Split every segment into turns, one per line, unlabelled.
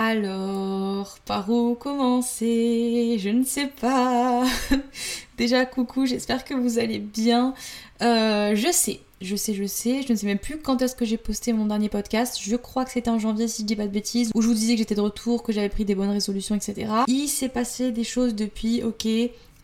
Alors, par où commencer? Je ne sais pas. Déjà, coucou, j'espère que vous allez bien. Euh, je sais, je sais, je sais, je ne sais même plus quand est-ce que j'ai posté mon dernier podcast. Je crois que c'était en janvier si je dis pas de bêtises, où je vous disais que j'étais de retour, que j'avais pris des bonnes résolutions, etc. Il s'est passé des choses depuis, ok,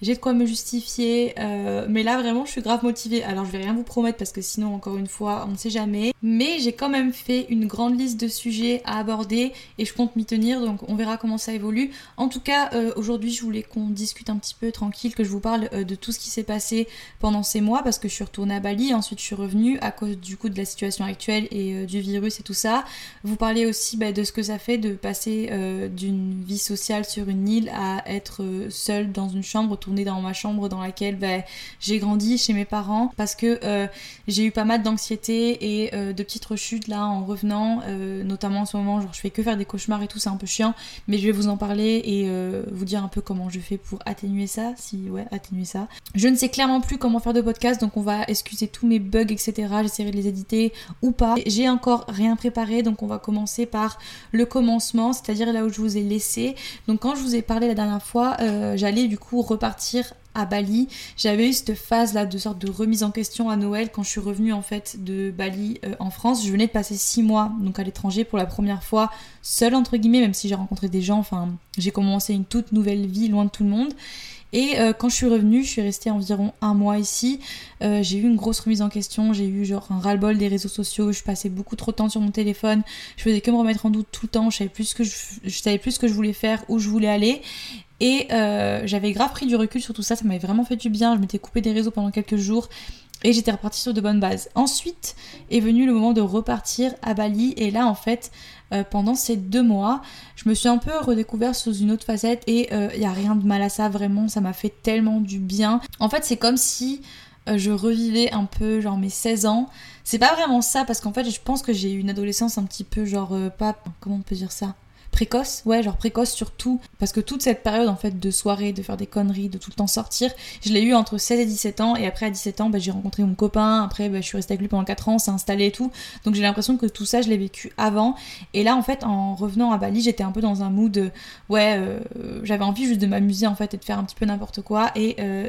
j'ai de quoi me justifier, euh, mais là vraiment je suis grave motivée. Alors je vais rien vous promettre parce que sinon encore une fois on ne sait jamais. Mais j'ai quand même fait une grande liste de sujets à aborder et je compte m'y tenir donc on verra comment ça évolue. En tout cas euh, aujourd'hui je voulais qu'on discute un petit peu tranquille, que je vous parle euh, de tout ce qui s'est passé pendant ces mois parce que je suis retournée à Bali, ensuite je suis revenue à cause du coup de la situation actuelle et du virus et tout ça. Vous parlez aussi bah, de ce que ça fait de passer d'une vie sociale sur une île à être seule dans une chambre dans ma chambre dans laquelle ben, j'ai grandi chez mes parents parce que euh, j'ai eu pas mal d'anxiété et euh, de petites rechutes là en revenant, euh, notamment en ce moment, genre je fais que faire des cauchemars et tout, c'est un peu chiant, mais je vais vous en parler et vous dire un peu comment je fais pour atténuer ça, si ouais, atténuer ça. Je ne sais clairement plus comment faire de podcast, donc on va excuser tous mes bugs, etc. J'essaierai de les éditer ou pas. J'ai encore rien préparé, donc on va commencer par le commencement, c'est-à-dire là où je vous ai laissé. Donc quand je vous ai parlé la dernière fois, j'allais du coup repartir à Bali. J'avais eu cette phase là de sorte de remise en question à Noël quand je suis revenue en fait de Bali euh, en France. Je venais de passer six mois donc à l'étranger pour la première fois seule entre guillemets, même si j'ai rencontré des gens. Enfin, j'ai commencé une toute nouvelle vie loin de tout le monde. Et euh, quand je suis revenue, je suis restée environ un mois ici. Euh, j'ai eu une grosse remise en question. J'ai eu genre un ras-le-bol des réseaux sociaux. Je passais beaucoup trop de temps sur mon téléphone. Je faisais que me remettre en doute tout le temps. Je savais plus ce que je, voulais faire, où je voulais aller. Et euh, j'avais grave pris du recul sur tout ça, ça m'avait vraiment fait du bien. Je m'étais coupé des réseaux pendant quelques jours et j'étais repartie sur de bonnes bases. Ensuite est venu le moment de repartir à Bali et là en fait pendant ces deux mois je me suis un peu redécouverte sous une autre facette et il euh, n'y a rien de mal à ça vraiment, ça m'a fait tellement du bien. En fait c'est comme si je revivais un peu genre mes 16 ans. C'est pas vraiment ça parce qu'en fait je pense que j'ai eu une adolescence un petit peu genre pas comment on peut dire ça? Précoce, ouais, genre précoce surtout, parce que toute cette période en fait de soirée, de faire des conneries, de tout le temps sortir, je l'ai eu entre 16 et 17 ans, et après à 17 ans, bah, j'ai rencontré mon copain, après bah, je suis restée avec lui pendant 4 ans, s'est installé et tout, donc j'ai l'impression que tout ça je l'ai vécu avant, et là en fait en revenant à Bali, j'étais un peu dans un mood, ouais, euh, j'avais envie juste de m'amuser en fait et de faire un petit peu n'importe quoi, et euh,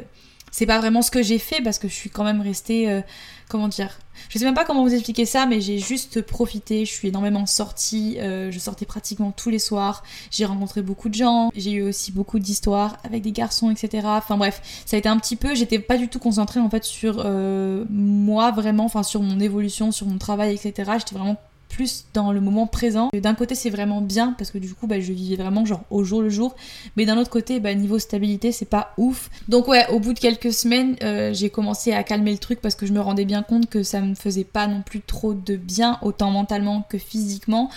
c'est pas vraiment ce que j'ai fait parce que je suis quand même restée, euh, comment dire, je sais même pas comment vous expliquer ça, mais j'ai juste profité, je suis énormément sortie, euh, je sortais pratiquement tous les soirs, j'ai rencontré beaucoup de gens, j'ai eu aussi beaucoup d'histoires avec des garçons, etc. Enfin bref, ça a été un petit peu, j'étais pas du tout concentrée en fait sur euh, moi vraiment, enfin sur mon évolution, sur mon travail, etc. J'étais vraiment plus dans le moment présent. D'un côté, c'est vraiment bien parce que du coup, bah, je vivais vraiment genre au jour le jour. Mais d'un autre côté, bah, niveau stabilité, c'est pas ouf. Donc ouais, au bout de quelques semaines, euh, j'ai commencé à calmer le truc parce que je me rendais bien compte que ça me faisait pas non plus trop de bien, autant mentalement que physiquement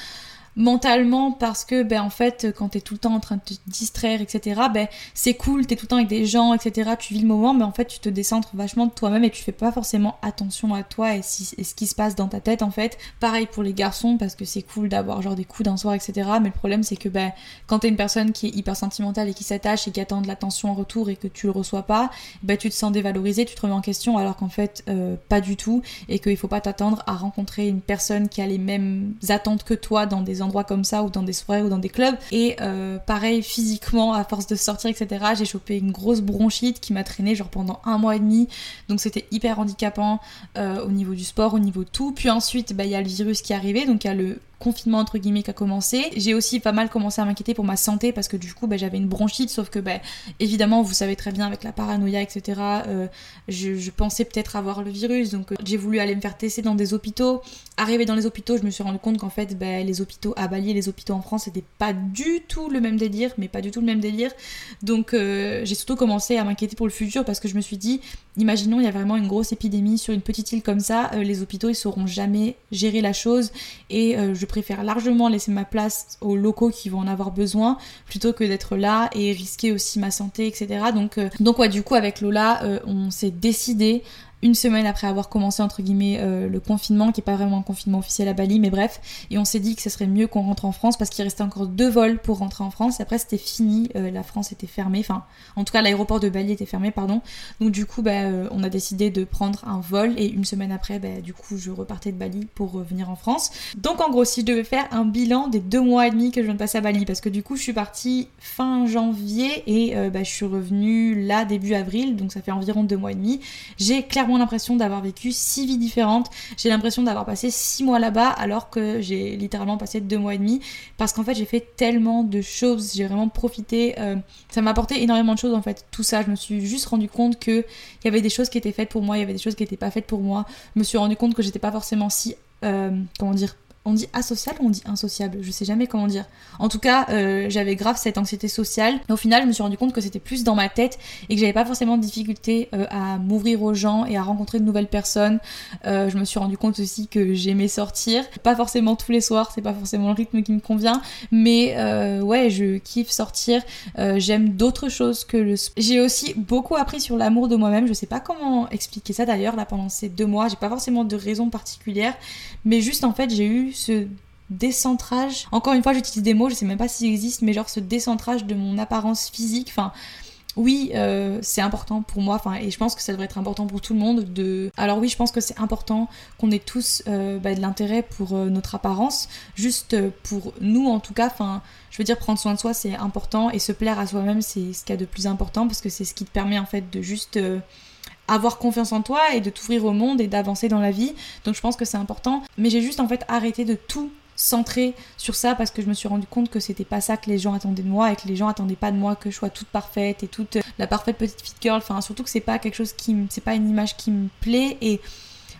mentalement parce que ben en fait quand t'es tout le temps en train de te distraire etc ben c'est cool t'es tout le temps avec des gens etc tu vis le moment mais en fait tu te décentres vachement de toi-même et tu fais pas forcément attention à toi et, si, ce qui se passe dans ta tête en fait. Pareil pour les garçons parce que c'est cool d'avoir genre des coups d'un soir etc mais le problème c'est que ben quand t'es une personne qui est hyper sentimentale et qui s'attache et qui attend de l'attention en retour et que tu le reçois pas ben tu te sens dévalorisé tu te remets en question alors qu'en fait euh, pas du tout et qu'il faut pas t'attendre à rencontrer une personne qui a les mêmes attentes que toi dans des endroits comme ça ou dans des soirées ou dans des clubs. Et euh, pareil, physiquement, à force de sortir, etc., j'ai chopé une grosse bronchite qui m'a traîné genre pendant un mois et demi. Donc c'était hyper handicapant euh, au niveau du sport, au niveau tout. Puis ensuite, bah, il y a le virus qui est arrivé, donc il y a le confinement entre guillemets qui a commencé. J'ai aussi pas mal commencé à m'inquiéter pour ma santé parce que du coup bah, j'avais une bronchite, sauf que bah, évidemment vous savez très bien avec la paranoïa etc. Euh, je, pensais peut-être avoir le virus donc euh, j'ai voulu aller me faire tester dans des hôpitaux. Arrivé dans les hôpitaux je me suis rendu compte qu'en fait bah, les hôpitaux à Bali et les hôpitaux en France c'était pas du tout le même délire, mais pas du tout le même délire. Donc euh, j'ai surtout commencé à m'inquiéter pour le futur parce que je me suis dit imaginons il y a vraiment une grosse épidémie sur une petite île comme ça, euh, les hôpitaux ils sauront jamais gérer la chose et euh, je préfère largement laisser ma place aux locaux qui vont en avoir besoin plutôt que d'être là et risquer aussi ma santé etc. Donc donc ouais du coup avec Lola on s'est décidé une semaine après avoir commencé entre guillemets euh, le confinement, qui est pas vraiment un confinement officiel à Bali, mais bref, et on s'est dit que ce serait mieux qu'on rentre en France parce qu'il restait encore deux vols pour rentrer en France. Après c'était fini, euh, la France était fermée, enfin en tout cas l'aéroport de Bali était fermé, pardon. Donc du coup bah, euh, on a décidé de prendre un vol et une semaine après bah, du coup je repartais de Bali pour revenir en France. Donc en gros si je devais faire un bilan des deux mois et demi que je viens de passer à Bali, parce que du coup je suis partie fin janvier et bah, je suis revenue là début avril, donc ça fait environ deux mois et demi. J'ai clairement l'impression d'avoir vécu six vies différentes. J'ai l'impression d'avoir passé six mois là-bas alors que j'ai littéralement passé deux mois et demi parce qu'en fait j'ai fait tellement de choses. J'ai vraiment profité. Euh, ça m'a apporté énormément de choses en fait. Tout ça, je me suis juste rendu compte que il y avait des choses qui étaient faites pour moi, il y avait des choses qui n'étaient pas faites pour moi. Je me suis rendu compte que j'étais pas forcément si euh, comment dire on dit asocial ou on dit insociable? Je sais jamais comment dire. En tout cas, euh, j'avais grave cette anxiété sociale. Au final, je me suis rendu compte que c'était plus dans ma tête et que j'avais pas forcément de difficulté euh, à m'ouvrir aux gens et à rencontrer de nouvelles personnes. Euh, je me suis rendu compte aussi que j'aimais sortir. Pas forcément tous les soirs, c'est pas forcément le rythme qui me convient. Mais ouais, je kiffe sortir. J'aime d'autres choses que le J'ai aussi beaucoup appris sur l'amour de moi-même. Je sais pas comment expliquer ça d'ailleurs là pendant ces deux mois. J'ai pas forcément de raison particulière. Mais juste en fait, j'ai eu ce décentrage. Encore une fois, j'utilise des mots, je sais même pas s'ils existent, mais genre ce décentrage de mon apparence physique. Enfin, oui, euh, c'est important pour moi, enfin, et je pense que ça devrait être important pour tout le monde. De... Alors oui, je pense que c'est important qu'on ait tous euh, bah, de l'intérêt pour euh, notre apparence, juste pour nous en tout cas. Enfin, je veux dire, prendre soin de soi, c'est important, et se plaire à soi-même, c'est ce qu'il y a de plus important, parce que c'est ce qui te permet en fait de juste avoir confiance en toi et de t'ouvrir au monde et d'avancer dans la vie. Donc je pense que c'est important. Mais j'ai juste en fait arrêté de tout centrer sur ça parce que je me suis rendu compte que c'était pas ça que les gens attendaient de moi et que les gens attendaient pas de moi que je sois toute parfaite et toute euh, la parfaite petite fit girl. Enfin, surtout que c'est pas quelque chose qui c'est pas une image qui me plaît et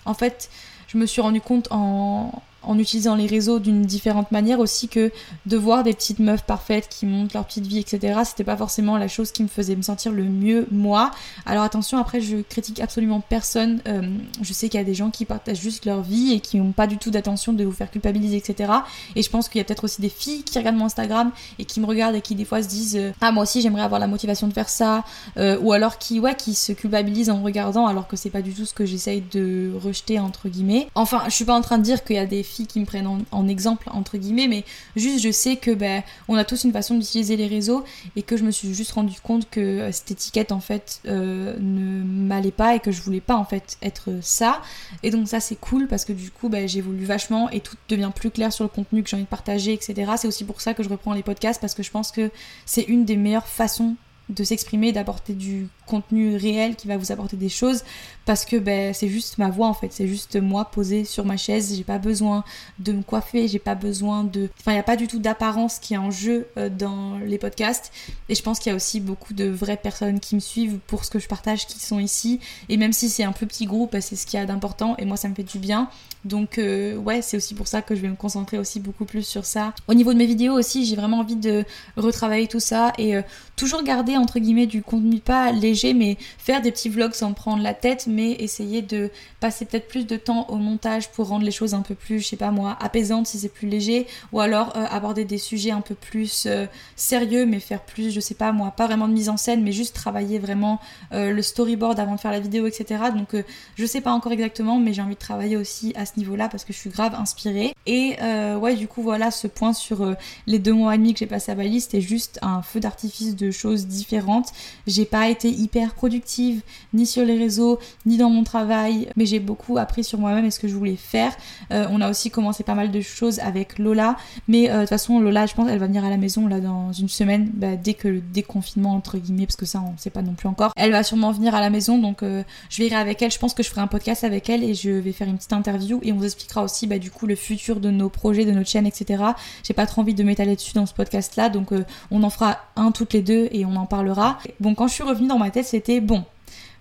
en fait, je me suis rendu compte en, en utilisant les réseaux d'une différente manière aussi que de voir des petites meufs parfaites qui montent leur petite vie, etc. C'était pas forcément la chose qui me faisait me sentir le mieux moi. Alors attention, après je critique absolument personne. Euh, je sais qu'il y a des gens qui partagent juste leur vie et qui n'ont pas du tout d'attention de vous faire culpabiliser, etc. Et je pense qu'il y a peut-être aussi des filles qui regardent mon Instagram et qui me regardent et qui des fois se disent euh, ah moi aussi j'aimerais avoir la motivation de faire ça, euh, ou alors qui ouais qui se culpabilisent en regardant alors que c'est pas du tout ce que j'essaye de rejeter entre guillemets. Enfin, je suis pas en train de dire qu'il y a des filles qui me prennent en, exemple entre guillemets mais juste je sais que ben on a tous une façon d'utiliser les réseaux et que je me suis juste rendu compte que euh, cette étiquette en fait euh, ne m'allait pas et que je voulais pas en fait être ça. Et donc ça c'est cool parce que du coup ben, j'évolue vachement et tout devient plus clair sur le contenu que j'ai envie de partager etc c'est aussi pour ça que je reprends les podcasts parce que je pense que c'est une des meilleures façons de s'exprimer, d'apporter du contenu réel qui va vous apporter des choses parce que ben, c'est juste ma voix en fait, c'est juste moi posée sur ma chaise, j'ai pas besoin de me coiffer, j'ai pas besoin de... Enfin, il n'y a pas du tout d'apparence qui est en jeu euh, dans les podcasts. Et je pense qu'il y a aussi beaucoup de vraies personnes qui me suivent pour ce que je partage qui sont ici. Et même si c'est un plus petit groupe, ben, c'est ce qu'il y a d'important. Et moi ça me fait du bien. Donc euh, ouais, c'est aussi pour ça que je vais me concentrer aussi beaucoup plus sur ça. Au niveau de mes vidéos aussi, j'ai vraiment envie de retravailler tout ça et euh, toujours garder entre guillemets du contenu pas léger mais faire des petits vlogs sans prendre la tête, mais essayer de passer peut-être plus de temps au montage pour rendre les choses un peu plus, je sais pas moi, apaisantes si c'est plus léger, ou alors euh, aborder des sujets un peu plus euh, sérieux, mais faire plus, je sais pas moi, pas vraiment de mise en scène, mais juste travailler vraiment euh, le storyboard avant de faire la vidéo, etc. Donc je sais pas encore exactement, mais j'ai envie de travailler aussi à ce niveau-là parce que je suis grave inspirée. Et ouais, du coup, voilà ce point sur les deux mois et demi que j'ai passé à Bali, c'était juste un feu d'artifice de choses différentes. J'ai pas été hyper productive, ni sur les réseaux, ni dans mon travail, mais j'ai beaucoup appris sur moi-même et ce que je voulais faire. Euh, on a aussi commencé pas mal de choses avec Lola, mais euh, de toute façon, Lola, je pense, elle va venir à la maison là dans une semaine, bah, dès que le déconfinement, entre guillemets, parce que ça, on sait pas non plus encore. Elle va sûrement venir à la maison, donc euh, je verrai avec elle. Je pense que je ferai un podcast avec elle et je vais faire une petite interview et on vous expliquera aussi, bah, du coup, le futur de nos projets, de notre chaîne, etc. J'ai pas trop envie de m'étaler dessus dans ce podcast-là, donc on en fera un toutes les deux et on en parlera. Bon, quand je suis revenue dans ma tête, c'était bon.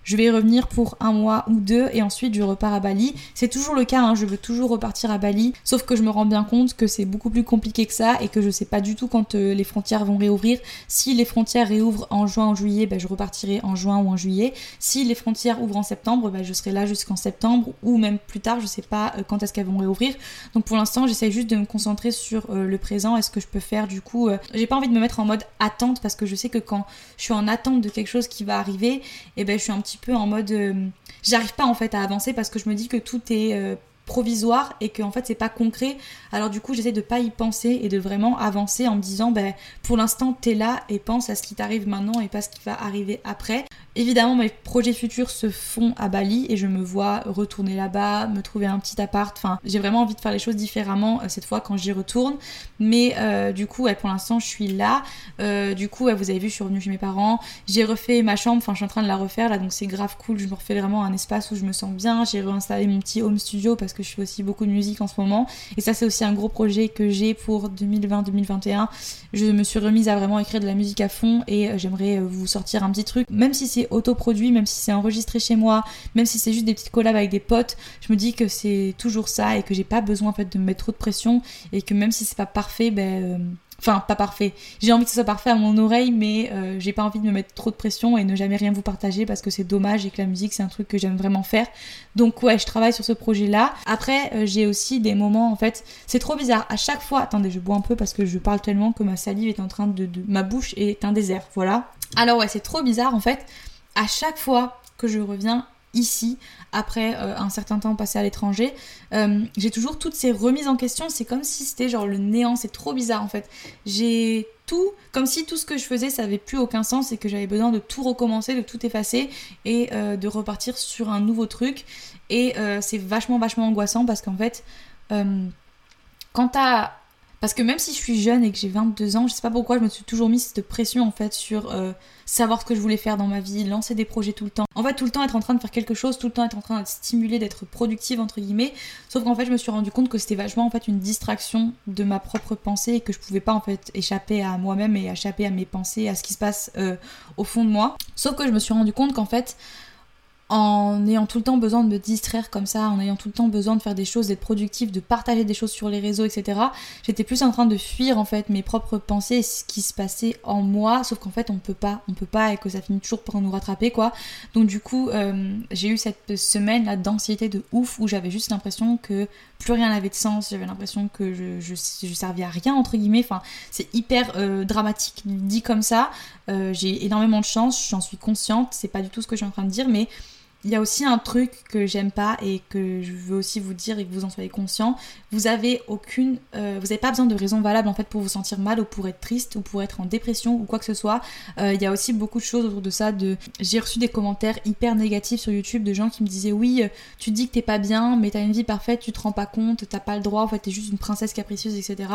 Je vais revenir pour un mois ou deux et ensuite je repars à Bali. C'est toujours le cas, hein, je veux toujours repartir à Bali, sauf que je me rends bien compte que c'est beaucoup plus compliqué que ça et que je sais pas du tout quand euh, les frontières vont réouvrir. Si les frontières réouvrent en juin, en juillet, ben, je repartirai en juin ou en juillet. Si les frontières ouvrent en septembre, ben, je serai là jusqu'en septembre ou même plus tard, je sais pas euh, quand est-ce qu'elles vont réouvrir. Donc pour l'instant, j'essaie juste de me concentrer sur euh, le présent. Est-ce que je peux faire du coup J'ai pas envie de me mettre en mode attente parce que je sais que quand je suis en attente de quelque chose qui va arriver, et eh ben je suis un petit peu en mode j'arrive pas en fait à avancer parce que je me dis que tout est provisoire et que en fait c'est pas concret. Alors du coup j'essaie de pas y penser et de vraiment avancer en me disant ben pour l'instant t'es là et pense à ce qui t'arrive maintenant et pas ce qui va arriver après. Évidemment, mes projets futurs se font à Bali et je me vois retourner là-bas, me trouver un petit appart. Enfin, j'ai vraiment envie de faire les choses différemment euh, cette fois quand j'y retourne. Mais euh, du coup, pour l'instant, je suis là. Euh, du coup, vous avez vu, je suis revenue chez mes parents. J'ai refait ma chambre. Enfin, je suis en train de la refaire là, donc c'est grave cool. Je me refais vraiment un espace où je me sens bien. J'ai réinstallé mon petit home studio parce que je fais aussi beaucoup de musique en ce moment. Et ça, c'est aussi un gros projet que j'ai pour 2020-2021. Je me suis remise à vraiment écrire de la musique à fond et j'aimerais vous sortir un petit truc, même si c'est autoproduit, même si c'est enregistré chez moi, même si c'est juste des petites collabs avec des potes, je me dis que c'est toujours ça et que j'ai pas besoin en fait de me mettre trop de pression et que même si c'est pas parfait, ben euh, Enfin, pas parfait. J'ai envie que ce soit parfait à mon oreille, mais euh, j'ai pas envie de me mettre trop de pression et ne jamais rien vous partager parce que c'est dommage et que la musique c'est un truc que j'aime vraiment faire. Donc ouais, je travaille sur ce projet-là. Après, euh, j'ai aussi des moments en fait, c'est trop bizarre. À chaque fois, attendez, je bois un peu parce que je parle tellement que ma salive est en train de, de... ma bouche est un désert. Voilà. Alors ouais, c'est trop bizarre en fait à chaque fois que je reviens ici, après euh, un certain temps passé à l'étranger, euh, j'ai toujours toutes ces remises en question. C'est comme si c'était genre le néant, c'est trop bizarre en fait. J'ai tout, comme si tout ce que je faisais, ça avait plus aucun sens et que j'avais besoin de tout recommencer, de tout effacer et euh, de repartir sur un nouveau truc. Et c'est vachement, vachement angoissant parce qu'en fait, quand t'as parce que même si je suis jeune et que j'ai 22 ans, je sais pas pourquoi je me suis toujours mis cette pression en fait sur euh, savoir ce que je voulais faire dans ma vie, lancer des projets tout le temps. En fait, tout le temps être en train de faire quelque chose, tout le temps être en train d'être stimulé, d'être productive entre guillemets. Sauf qu'en fait, je me suis rendu compte que c'était vachement en fait une distraction de ma propre pensée et que je pouvais pas en fait échapper à moi-même et échapper à mes pensées, à ce qui se passe euh, au fond de moi. Sauf que je me suis rendu compte qu'en fait, en ayant tout le temps besoin de me distraire comme ça, en ayant tout le temps besoin de faire des choses, d'être productive, de partager des choses sur les réseaux, etc. J'étais plus en train de fuir en fait mes propres pensées et ce qui se passait en moi, sauf qu'en fait on peut pas, on peut pas et que ça finit toujours par nous rattraper quoi. Donc du coup euh, j'ai eu cette semaine là d'anxiété de ouf où j'avais juste l'impression que plus rien n'avait de sens, j'avais l'impression que je, je, je, servais à rien entre guillemets, enfin c'est hyper euh, dramatique dit comme ça. Euh, j'ai énormément de chance, j'en suis consciente, c'est pas du tout ce que je suis en train de dire, mais il y a aussi un truc que j'aime pas et que je veux aussi vous dire et que vous en soyez conscient. Vous avez aucune, euh, vous n'avez pas besoin de raison valable en fait pour vous sentir mal ou pour être triste ou pour être en dépression ou quoi que ce soit. Euh, il y a aussi beaucoup de choses autour de ça. J'ai reçu des commentaires hyper négatifs sur YouTube de gens qui me disaient oui, euh, tu dis que t'es pas bien, mais t'as une vie parfaite, tu te rends pas compte, t'as pas le droit, en fait t'es juste une princesse capricieuse, etc.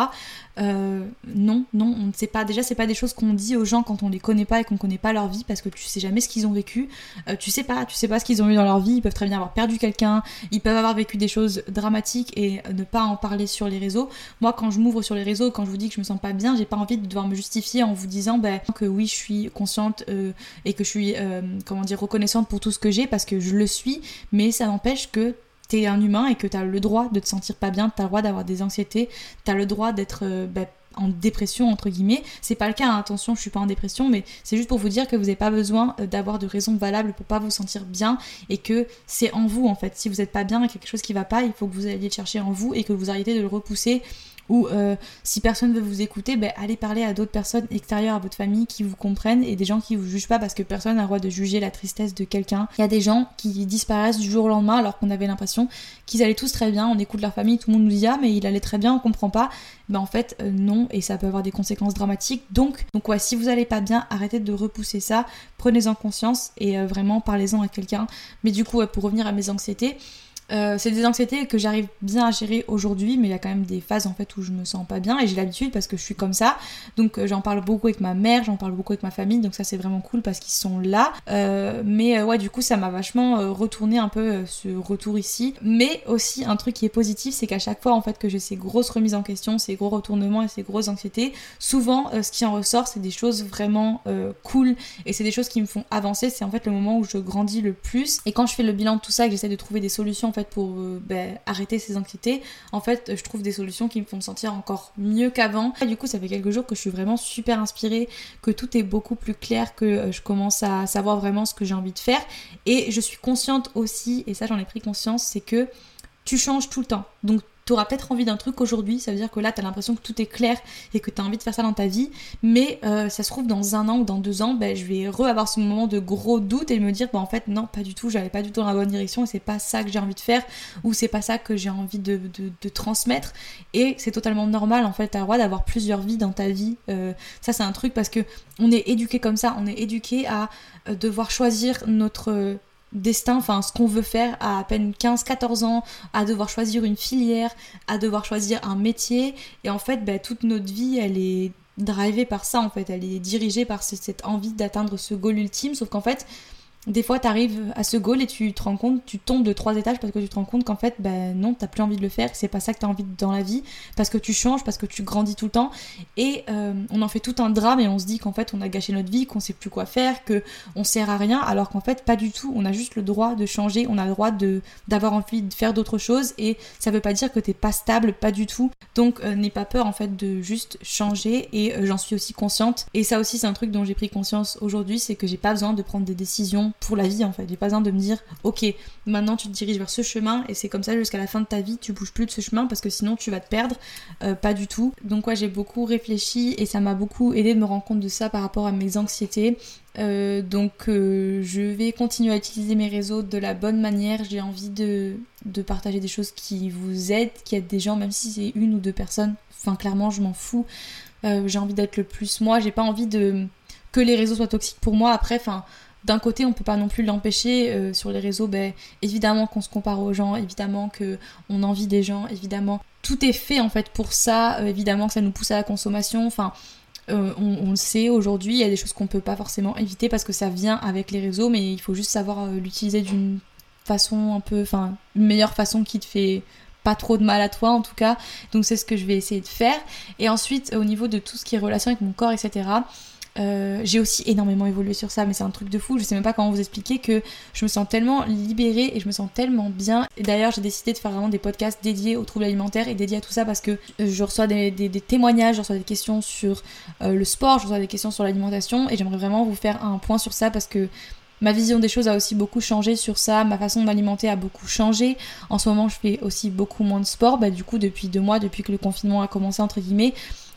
non, non, on ne sait pas. Déjà c'est pas des choses qu'on dit aux gens quand on les connaît pas et qu'on connaît pas leur vie parce que tu sais jamais ce qu'ils ont vécu. tu sais pas, tu sais pas ce qu'ils ont eu dans leur vie, ils peuvent très bien avoir perdu quelqu'un, ils peuvent avoir vécu des choses dramatiques et ne pas en parler sur les réseaux. Moi, quand je m'ouvre sur les réseaux, quand je vous dis que je me sens pas bien, j'ai pas envie de devoir me justifier en vous disant ben, que oui, je suis consciente euh, et que je suis, euh, comment dire, reconnaissante pour tout ce que j'ai parce que je le suis, mais ça n'empêche que t'es un humain et que t'as le droit de te sentir pas bien, t'as le droit d'avoir des anxiétés, t'as le droit d'être euh, ben, en dépression entre guillemets. C'est pas le cas, hein. attention, je suis pas en dépression, mais c'est juste pour vous dire que vous n'avez pas besoin euh, d'avoir de raisons valables pour pas vous sentir bien et que c'est en vous en fait. Si vous n'êtes pas bien, quelque chose qui va pas, il faut que vous alliez le chercher en vous et que vous arrêtez de le repousser ou euh, si personne veut vous écouter, ben, allez parler à d'autres personnes extérieures à votre famille qui vous comprennent et des gens qui vous jugent pas parce que personne n'a le droit de juger la tristesse de quelqu'un. Il y a des gens qui disparaissent du jour au lendemain alors qu'on avait l'impression qu'ils allaient tous très bien, on écoute leur famille, tout le monde nous dit ah mais il allait très bien, on comprend pas. Ben en fait euh, non et ça peut avoir des conséquences dramatiques. Donc donc ouais, si vous allez pas bien, arrêtez de repousser ça, prenez-en conscience et euh, vraiment parlez-en à quelqu'un. Mais du coup pour revenir à mes anxiétés, Euh, c'est des anxiétés que j'arrive bien à gérer aujourd'hui, mais il y a quand même des phases en fait où je me sens pas bien et j'ai l'habitude parce que je suis comme ça. Donc euh, j'en parle beaucoup avec ma mère, j'en parle beaucoup avec ma famille, donc ça c'est vraiment cool parce qu'ils sont là. Euh, mais ouais, du coup ça m'a vachement retourné un peu ce retour ici. Mais aussi un truc qui est positif, c'est qu'à chaque fois en fait que j'ai ces grosses remises en question, ces gros retournements et ces grosses anxiétés, souvent ce qui en ressort c'est des choses vraiment cool et c'est des choses qui me font avancer. C'est en fait le moment où je grandis le plus. Et quand je fais le bilan de tout ça, que j'essaie de trouver des solutions fait pour euh, ben, arrêter ces anxiétés, en fait je trouve des solutions qui me font me sentir encore mieux qu'avant. Du coup ça fait quelques jours que je suis vraiment super inspirée, que tout est beaucoup plus clair, que euh, je commence à savoir vraiment ce que j'ai envie de faire. Et je suis consciente aussi, et ça j'en ai pris conscience, c'est que tu changes tout le temps. Donc tu auras peut-être envie d'un truc aujourd'hui, ça veut dire que là, tu as l'impression que tout est clair et que tu as envie de faire ça dans ta vie, mais euh, ça se trouve dans un an ou dans deux ans, ben, je vais re-avoir ce moment de gros doute et me dire, bah, en fait, non, pas du tout, j'allais pas du tout dans la bonne direction et c'est pas ça que j'ai envie de faire ou c'est pas ça que j'ai envie de, transmettre. Et c'est totalement normal, en fait, tu as le droit d'avoir plusieurs vies dans ta vie. Euh, ça, c'est un truc parce que on est éduqué comme ça, on est éduqué à euh, devoir choisir notre destin, enfin ce qu'on veut faire à peine 15-14 ans, à devoir choisir une filière, à devoir choisir un métier. Et en fait, bah, toute notre vie, elle est drivée par ça, en fait. Elle est dirigée par cette envie d'atteindre ce goal ultime. Sauf qu'en fait, des fois, tu arrives à ce goal et tu te rends compte, tu tombes de trois étages parce que tu te rends compte qu'en fait, ben non, t'as plus envie de le faire, c'est pas ça que t'as envie dans la vie, parce que tu changes, parce que tu grandis tout le temps. Et euh, on en fait tout un drame et on se dit qu'en fait, on a gâché notre vie, qu'on sait plus quoi faire, que on sert à rien, alors qu'en fait, pas du tout. On a juste le droit de changer, on a le droit de d'avoir envie de faire d'autres choses et ça veut pas dire que t'es pas stable, pas du tout. Donc, euh, n'aie pas peur en fait de juste changer et euh, j'en suis aussi consciente. Et ça aussi, c'est un truc dont j'ai pris conscience aujourd'hui, c'est que j'ai pas besoin de prendre des décisions pour la vie en fait. J'ai pas besoin de me dire ok maintenant tu te diriges vers ce chemin et c'est comme ça jusqu'à la fin de ta vie tu bouges plus de ce chemin parce que sinon tu vas te perdre. Euh, pas du tout. Donc ouais j'ai beaucoup réfléchi et ça m'a beaucoup aidé de me rendre compte de ça par rapport à mes anxiétés. Euh, donc euh, je vais continuer à utiliser mes réseaux de la bonne manière. J'ai envie de, de partager des choses qui vous aident, qui aident des gens, même si c'est une ou deux personnes. Enfin clairement je m'en fous. j'ai envie d'être le plus moi. J'ai pas envie de que les réseaux soient toxiques pour moi. Après, enfin, d'un côté, on peut pas non plus l'empêcher. Euh, sur les réseaux, ben, évidemment qu'on se compare aux gens, évidemment qu'on envie des gens, évidemment. Tout est fait en fait pour ça, euh, évidemment que ça nous pousse à la consommation. Enfin, euh, on, le sait aujourd'hui, il y a des choses qu'on peut pas forcément éviter parce que ça vient avec les réseaux, mais il faut juste savoir l'utiliser d'une façon un peu, enfin, une meilleure façon qui te fait pas trop de mal à toi en tout cas. Donc c'est ce que je vais essayer de faire. Et ensuite, au niveau de tout ce qui est relation avec mon corps, etc. Euh, j'ai aussi énormément évolué sur ça, mais c'est un truc de fou. Je sais même pas comment vous expliquer que je me sens tellement libérée et je me sens tellement bien. D'ailleurs, j'ai décidé de faire vraiment des podcasts dédiés aux troubles alimentaires et dédiés à tout ça parce que je reçois des, témoignages, je reçois des questions sur euh, le sport, je reçois des questions sur l'alimentation et j'aimerais vraiment vous faire un point sur ça parce que Ma vision des choses a aussi beaucoup changé sur ça, ma façon de m'alimenter a beaucoup changé. En ce moment, je fais aussi beaucoup moins de sport. Bah, du coup, depuis deux mois, depuis que le confinement a commencé, entre guillemets,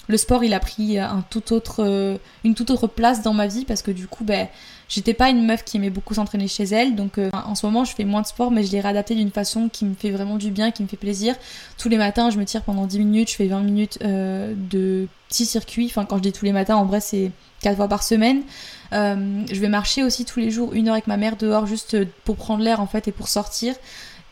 le sport il a pris tout autre, euh, une toute autre place dans ma vie parce que du coup ben j'étais pas une meuf qui aimait beaucoup s'entraîner chez elle. Donc euh, en ce moment je fais moins de sport mais je l'ai réadapté d'une façon qui me fait vraiment du bien qui me fait plaisir. Tous les matins je me tire pendant 10 minutes je fais 20 minutes euh, de petits circuits. Enfin quand je dis tous les matins en vrai c'est 4 fois par semaine. Je vais marcher aussi tous les jours une heure avec ma mère dehors juste pour prendre l'air en fait et pour sortir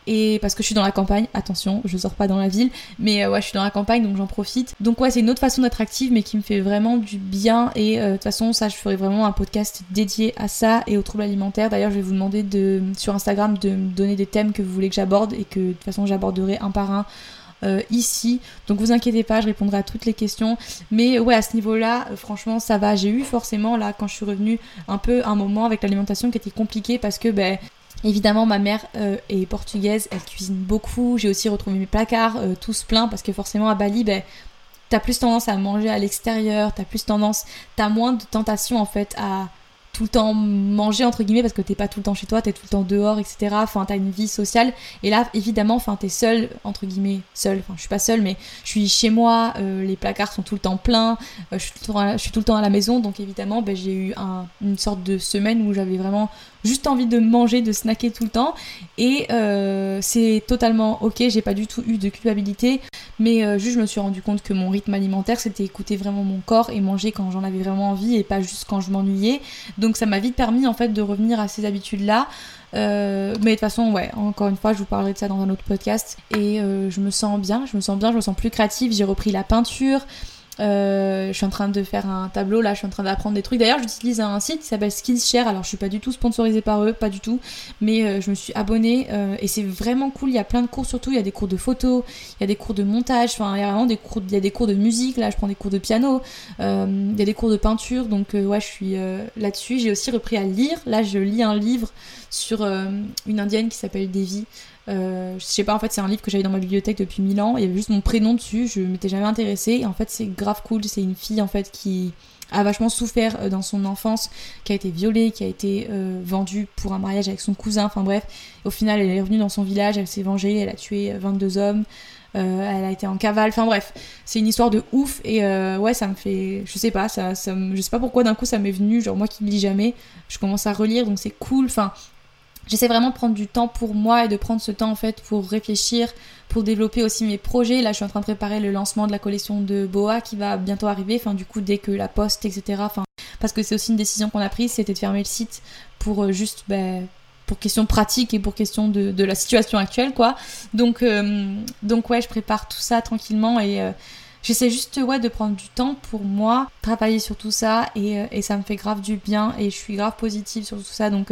et parce que je suis dans la campagne, attention, je sors pas dans la ville, mais euh, ouais, je suis dans la campagne donc j'en profite. Donc ouais, c'est une autre façon d'être active mais qui me fait vraiment du bien et euh, de toute façon, ça je ferai vraiment un podcast dédié à ça et aux troubles alimentaires. D'ailleurs, je vais vous demander de sur Instagram de me donner des thèmes que vous voulez que j'aborde et que de toute façon, j'aborderai un par un euh, ici. Donc vous inquiétez pas, je répondrai à toutes les questions. Mais ouais, à ce niveau-là, franchement, ça va. J'ai eu forcément là, quand je suis revenue, un peu un moment avec l'alimentation qui était compliqué parce que ben Évidemment, ma mère euh, est portugaise, elle cuisine beaucoup. J'ai aussi retrouvé mes placards euh, tous pleins parce que forcément à Bali, ben, t'as plus tendance à manger à l'extérieur, t'as plus tendance, t'as moins de tentation en fait à tout le temps manger entre guillemets parce que t'es pas tout le temps chez toi, t'es tout le temps dehors, etc. Enfin, t'as une vie sociale. Et là, évidemment, enfin, t'es seule entre guillemets, seule. Enfin, je suis pas seule, mais je suis chez moi. Euh, les placards sont tout le temps pleins. je, suis tout le temps à la, maison, donc évidemment, ben, j'ai eu une sorte de semaine où j'avais vraiment juste envie de manger, de snacker tout le temps. Et euh, c'est totalement ok, j'ai pas du tout eu de culpabilité, mais euh, juste je me suis rendu compte que mon rythme alimentaire c'était écouter vraiment mon corps et manger quand j'en avais vraiment envie et pas juste quand je m'ennuyais. Donc ça m'a vite permis en fait de revenir à ces habitudes-là. Euh, mais de toute façon, ouais, encore une fois, je vous parlerai de ça dans un autre podcast. Et je me sens bien, je me sens bien, je me sens plus créative. J'ai repris la peinture. Euh, je suis en train de faire un tableau là, je suis en train d'apprendre des trucs. D'ailleurs, j'utilise un site qui s'appelle Skillshare. Alors, je suis pas du tout sponsorisée par eux, pas du tout, mais euh, je me suis abonnée euh, et c'est vraiment cool. Il y a plein de cours, surtout il y a des cours de photo, il y a des cours de montage. Enfin, il y a vraiment des cours, il y a des cours de musique. Là, je prends des cours de piano. il y a des cours de peinture. Donc, ouais, je suis là-dessus. J'ai aussi repris à lire. Là, je lis un livre sur une indienne qui s'appelle Devi. Euh, je sais pas, en fait, c'est un livre que j'avais dans ma bibliothèque depuis mille ans. Il y avait juste mon prénom dessus. Je m'étais jamais intéressée. Et en fait, c'est grave cool. C'est une fille, en fait, qui a vachement souffert euh, dans son enfance, qui a été violée, qui a été euh, vendue pour un mariage avec son cousin. Enfin bref, au final, elle est revenue dans son village, elle s'est vengée, elle a tué 22 hommes. elle a été en cavale, enfin bref, c'est une histoire de ouf et ouais, ça me fait, je sais pas, ça, je sais pas pourquoi d'un coup ça m'est venu, genre moi qui lis jamais, je commence à relire donc c'est cool, enfin J'essaie vraiment de prendre du temps pour moi et de prendre ce temps en fait pour réfléchir, pour développer aussi mes projets. Là, je suis en train de préparer le lancement de la collection de Boa qui va bientôt arriver. Enfin, du coup, dès que la poste, etc. Enfin, parce que c'est aussi une décision qu'on a prise, c'était de fermer le site pour euh, juste, ben, pour question pratique et pour question de, de la situation actuelle, quoi. Donc, euh, donc ouais, je prépare tout ça tranquillement et euh, j'essaie juste ouais de prendre du temps pour moi, travailler sur tout ça et, et, ça me fait grave du bien et je suis grave positive sur tout ça. Donc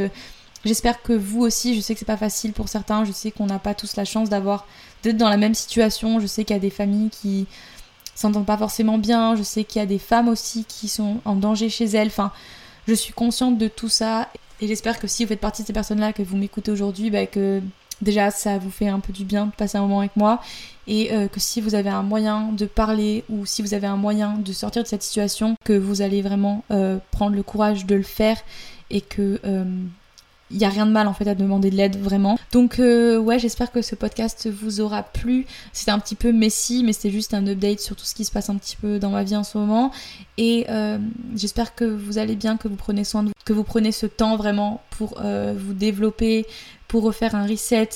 J'espère que vous aussi, je sais que c'est pas facile pour certains, je sais qu'on n'a pas tous la chance d'avoir d'être dans la même situation, je sais qu'il y a des familles qui s'entendent pas forcément bien, je sais qu'il y a des femmes aussi qui sont en danger chez elles, enfin je suis consciente de tout ça et j'espère que si vous faites partie de ces personnes-là, que vous m'écoutez aujourd'hui, bah, que déjà ça vous fait un peu du bien de passer un moment avec moi et euh, que si vous avez un moyen de parler ou si vous avez un moyen de sortir de cette situation, que vous allez vraiment euh, prendre le courage de le faire et que euh, il n'y a rien de mal en fait à demander de l'aide vraiment. Donc euh, ouais, j'espère que ce podcast vous aura plu. C'était un petit peu messy, mais c'était juste un update sur tout ce qui se passe un petit peu dans ma vie en ce moment. Et euh, j'espère que vous allez bien, que vous prenez soin de vous, que vous prenez ce temps vraiment pour euh, vous développer, pour refaire un reset,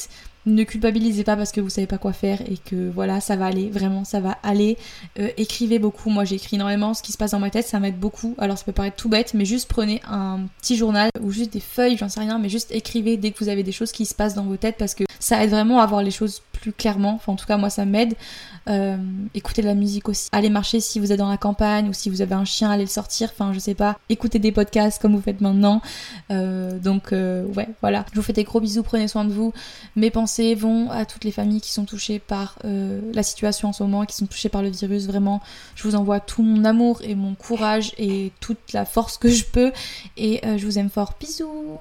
ne culpabilisez pas parce que vous savez pas quoi faire et que voilà, ça va aller, vraiment, ça va aller. Euh, écrivez beaucoup, moi j'écris énormément, ce qui se passe dans ma tête, ça m'aide beaucoup. Alors ça peut paraître tout bête, mais juste prenez un petit journal ou juste des feuilles, j'en sais rien, mais juste écrivez dès que vous avez des choses qui se passent dans vos têtes parce que ça aide vraiment à voir les choses plus clairement. Enfin, en tout cas, moi ça m'aide. Euh, écoutez de la musique aussi. Allez marcher si vous êtes dans la campagne ou si vous avez un chien, allez le sortir. Enfin, je sais pas. Écoutez des podcasts comme vous faites maintenant. Euh, donc, ouais, voilà. Je vous fais des gros bisous, prenez soin de vous. Mes pensées vont à toutes les familles qui sont touchées par euh, la situation en ce moment, qui sont touchées par le virus. Vraiment, je vous envoie tout mon amour et mon courage et toute la force que je peux. Et euh, je vous aime fort. Bisous